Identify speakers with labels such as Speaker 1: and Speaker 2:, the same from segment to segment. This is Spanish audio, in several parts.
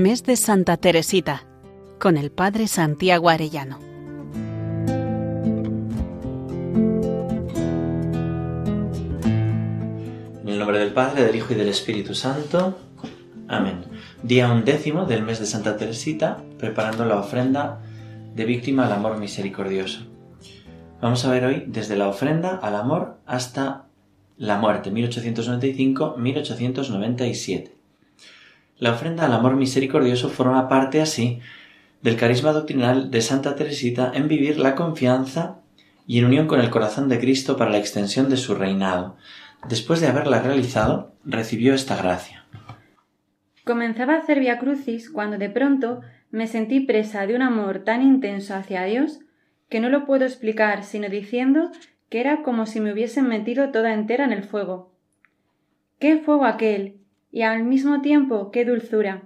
Speaker 1: Mes de Santa Teresita, con el Padre Santiago Arellano.
Speaker 2: En el nombre del Padre, del Hijo y del Espíritu Santo. Amén. Día undécimo del mes de Santa Teresita, preparando la ofrenda de víctima al amor misericordioso. Vamos a ver hoy desde la ofrenda al amor hasta la muerte, 1895-1897. La ofrenda al amor misericordioso forma parte así del carisma doctrinal de Santa Teresita en vivir la confianza y en unión con el corazón de Cristo para la extensión de su reinado. Después de haberla realizado, recibió esta gracia.
Speaker 3: Comenzaba a hacer via crucis cuando de pronto me sentí presa de un amor tan intenso hacia Dios que no lo puedo explicar sino diciendo que era como si me hubiesen metido toda entera en el fuego. ¡Qué fuego aquel! Y al mismo tiempo qué dulzura.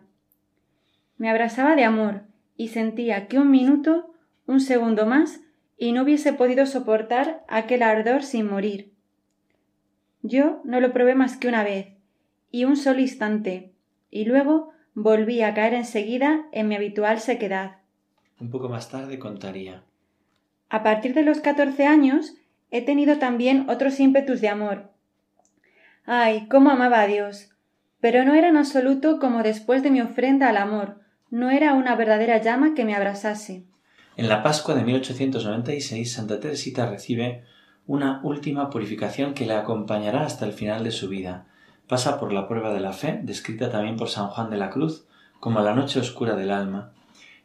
Speaker 3: Me abrasaba de amor y sentía que un minuto, un segundo más, y no hubiese podido soportar aquel ardor sin morir. Yo no lo probé más que una vez, y un solo instante, y luego volví a caer enseguida en mi habitual sequedad.
Speaker 2: Un poco más tarde contaría.
Speaker 3: A partir de los catorce años he tenido también otros ímpetus de amor. Ay, cómo amaba a Dios, pero no era en absoluto como después de mi ofrenda al amor, no era una verdadera llama que me abrasase.
Speaker 2: En la Pascua de 1896, Santa Teresita recibe una última purificación que le acompañará hasta el final de su vida. Pasa por la prueba de la fe, descrita también por San Juan de la Cruz, como la noche oscura del alma.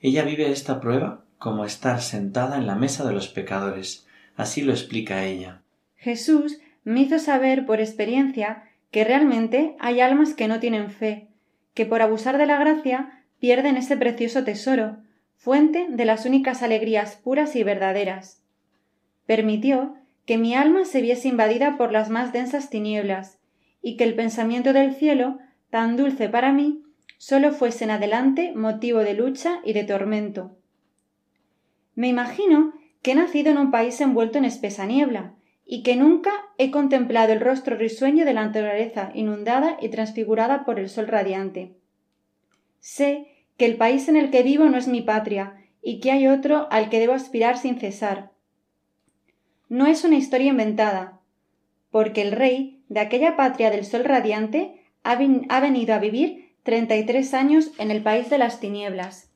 Speaker 2: Ella vive esta prueba como estar sentada en la mesa de los pecadores. Así lo explica ella.
Speaker 3: Jesús me hizo saber por experiencia que realmente hay almas que no tienen fe, que por abusar de la gracia pierden ese precioso tesoro, fuente de las únicas alegrías puras y verdaderas. Permitió que mi alma se viese invadida por las más densas tinieblas, y que el pensamiento del cielo, tan dulce para mí, sólo fuese en adelante motivo de lucha y de tormento. Me imagino que he nacido en un país envuelto en espesa niebla, y que nunca he contemplado el rostro risueño de la naturaleza inundada y transfigurada por el sol radiante. Sé que el país en el que vivo no es mi patria y que hay otro al que debo aspirar sin cesar. No es una historia inventada, porque el rey de aquella patria del sol radiante ha, ha venido a vivir treinta y tres años en el país de las tinieblas.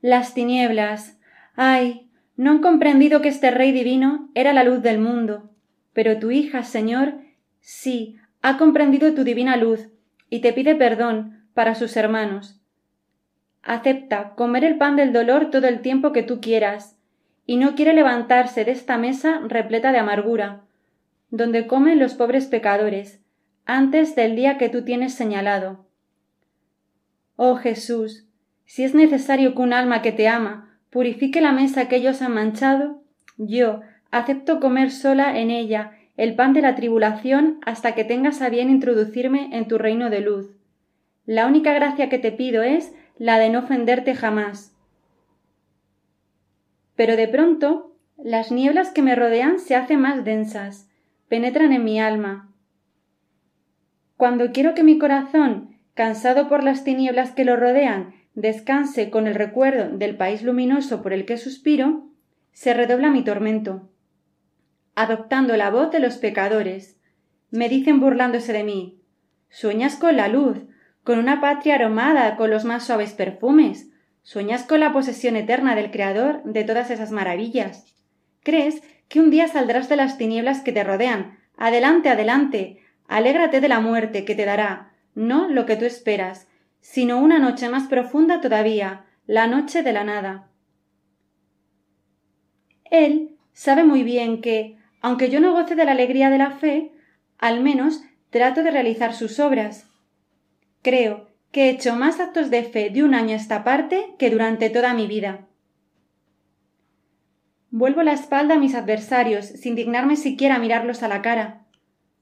Speaker 3: Las tinieblas. Ay, no han comprendido que este Rey divino era la luz del mundo. Pero tu hija, Señor, sí, ha comprendido tu divina luz, y te pide perdón para sus hermanos. Acepta comer el pan del dolor todo el tiempo que tú quieras, y no quiere levantarse de esta mesa repleta de amargura, donde comen los pobres pecadores, antes del día que tú tienes señalado. Oh Jesús, si es necesario que un alma que te ama purifique la mesa que ellos han manchado, yo acepto comer sola en ella el pan de la tribulación hasta que tengas a bien introducirme en tu reino de luz. La única gracia que te pido es la de no ofenderte jamás. Pero de pronto las nieblas que me rodean se hacen más densas, penetran en mi alma. Cuando quiero que mi corazón, cansado por las tinieblas que lo rodean, descanse con el recuerdo del país luminoso por el que suspiro, se redobla mi tormento. Adoptando la voz de los pecadores, me dicen burlándose de mí Sueñas con la luz, con una patria aromada con los más suaves perfumes, sueñas con la posesión eterna del Creador de todas esas maravillas. ¿Crees que un día saldrás de las tinieblas que te rodean? Adelante, adelante. Alégrate de la muerte que te dará, no lo que tú esperas, sino una noche más profunda todavía, la noche de la nada. Él sabe muy bien que, aunque yo no goce de la alegría de la fe, al menos trato de realizar sus obras. Creo que he hecho más actos de fe de un año a esta parte que durante toda mi vida. Vuelvo la espalda a mis adversarios sin dignarme siquiera mirarlos a la cara.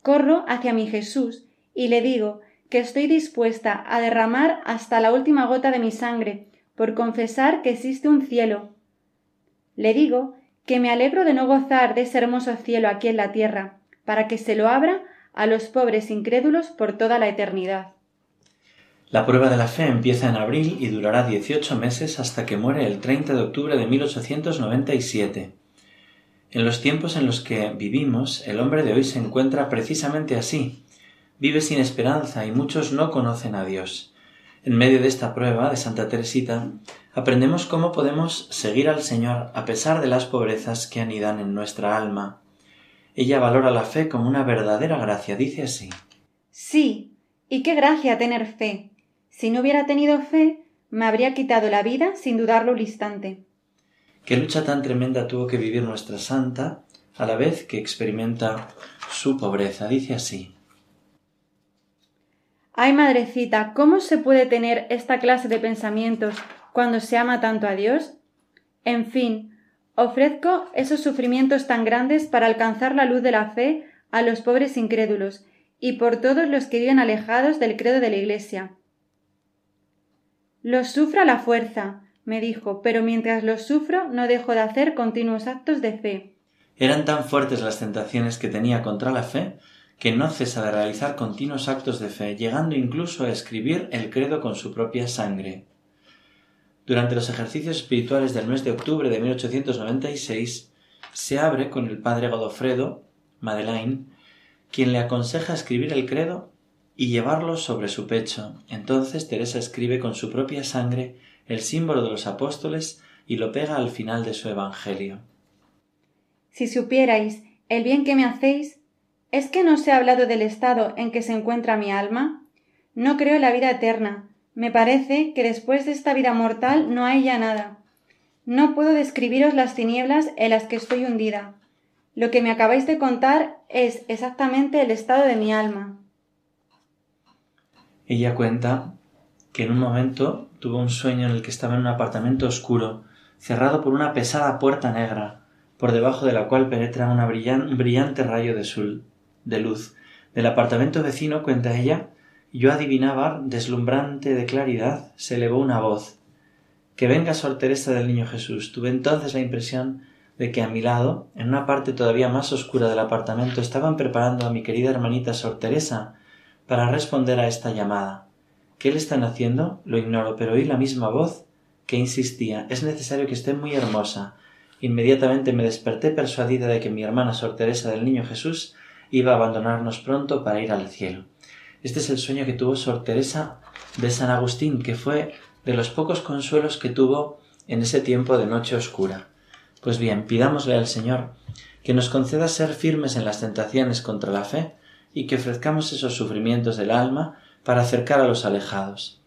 Speaker 3: Corro hacia mi Jesús y le digo que estoy dispuesta a derramar hasta la última gota de mi sangre por confesar que existe un cielo. Le digo que me alegro de no gozar de ese hermoso cielo aquí en la tierra, para que se lo abra a los pobres incrédulos por toda la eternidad.
Speaker 2: La prueba de la fe empieza en abril y durará 18 meses hasta que muere el 30 de octubre de 1897. En los tiempos en los que vivimos, el hombre de hoy se encuentra precisamente así. Vive sin esperanza y muchos no conocen a Dios. En medio de esta prueba de Santa Teresita, aprendemos cómo podemos seguir al Señor a pesar de las pobrezas que anidan en nuestra alma. Ella valora la fe como una verdadera gracia, dice así.
Speaker 3: Sí, y qué gracia tener fe. Si no hubiera tenido fe, me habría quitado la vida sin dudarlo un instante.
Speaker 2: Qué lucha tan tremenda tuvo que vivir nuestra santa a la vez que experimenta su pobreza. Dice así.
Speaker 3: Ay, madrecita, ¿cómo se puede tener esta clase de pensamientos cuando se ama tanto a Dios? En fin, ofrezco esos sufrimientos tan grandes para alcanzar la luz de la fe a los pobres incrédulos y por todos los que viven alejados del credo de la Iglesia. Los sufro a la fuerza, me dijo, pero mientras los sufro no dejo de hacer continuos actos de fe.
Speaker 2: Eran tan fuertes las tentaciones que tenía contra la fe que no cesa de realizar continuos actos de fe, llegando incluso a escribir el credo con su propia sangre. Durante los ejercicios espirituales del mes de octubre de 1896, se abre con el padre Godofredo, Madeleine, quien le aconseja escribir el credo y llevarlo sobre su pecho. Entonces Teresa escribe con su propia sangre el símbolo de los apóstoles y lo pega al final de su Evangelio.
Speaker 3: Si supierais el bien que me hacéis, ¿Es que no se ha hablado del estado en que se encuentra mi alma? No creo en la vida eterna. Me parece que después de esta vida mortal no hay ya nada. No puedo describiros las tinieblas en las que estoy hundida. Lo que me acabáis de contar es exactamente el estado de mi alma.
Speaker 2: Ella cuenta que en un momento tuvo un sueño en el que estaba en un apartamento oscuro, cerrado por una pesada puerta negra, por debajo de la cual penetra un brillante rayo de sol de luz. Del apartamento vecino, cuenta ella, yo adivinaba, deslumbrante de claridad, se elevó una voz. Que venga Sor Teresa del Niño Jesús. Tuve entonces la impresión de que a mi lado, en una parte todavía más oscura del apartamento, estaban preparando a mi querida hermanita Sor Teresa para responder a esta llamada. ¿Qué le están haciendo? Lo ignoro, pero oí la misma voz que insistía es necesario que esté muy hermosa. Inmediatamente me desperté persuadida de que mi hermana Sor Teresa del Niño Jesús iba a abandonarnos pronto para ir al cielo. Este es el sueño que tuvo Sor Teresa de San Agustín, que fue de los pocos consuelos que tuvo en ese tiempo de noche oscura. Pues bien, pidámosle al Señor que nos conceda ser firmes en las tentaciones contra la fe y que ofrezcamos esos sufrimientos del alma para acercar a los alejados.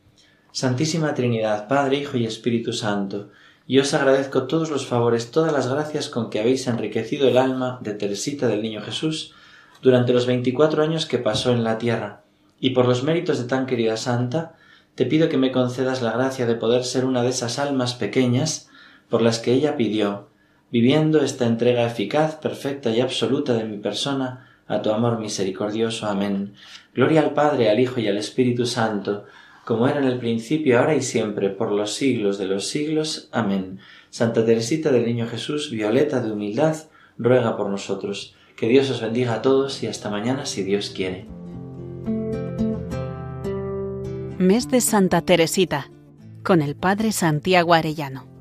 Speaker 2: Santísima Trinidad, Padre, Hijo y Espíritu Santo, yo os agradezco todos los favores, todas las gracias con que habéis enriquecido el alma de Teresita del Niño Jesús, durante los veinticuatro años que pasó en la tierra, y por los méritos de tan querida santa, te pido que me concedas la gracia de poder ser una de esas almas pequeñas por las que ella pidió, viviendo esta entrega eficaz, perfecta y absoluta de mi persona a tu amor misericordioso. Amén. Gloria al Padre, al Hijo y al Espíritu Santo, como era en el principio, ahora y siempre, por los siglos de los siglos. Amén. Santa Teresita del Niño Jesús, violeta de humildad, ruega por nosotros. Que Dios os bendiga a todos y hasta mañana si Dios quiere.
Speaker 1: Mes de Santa Teresita con el Padre Santiago Arellano.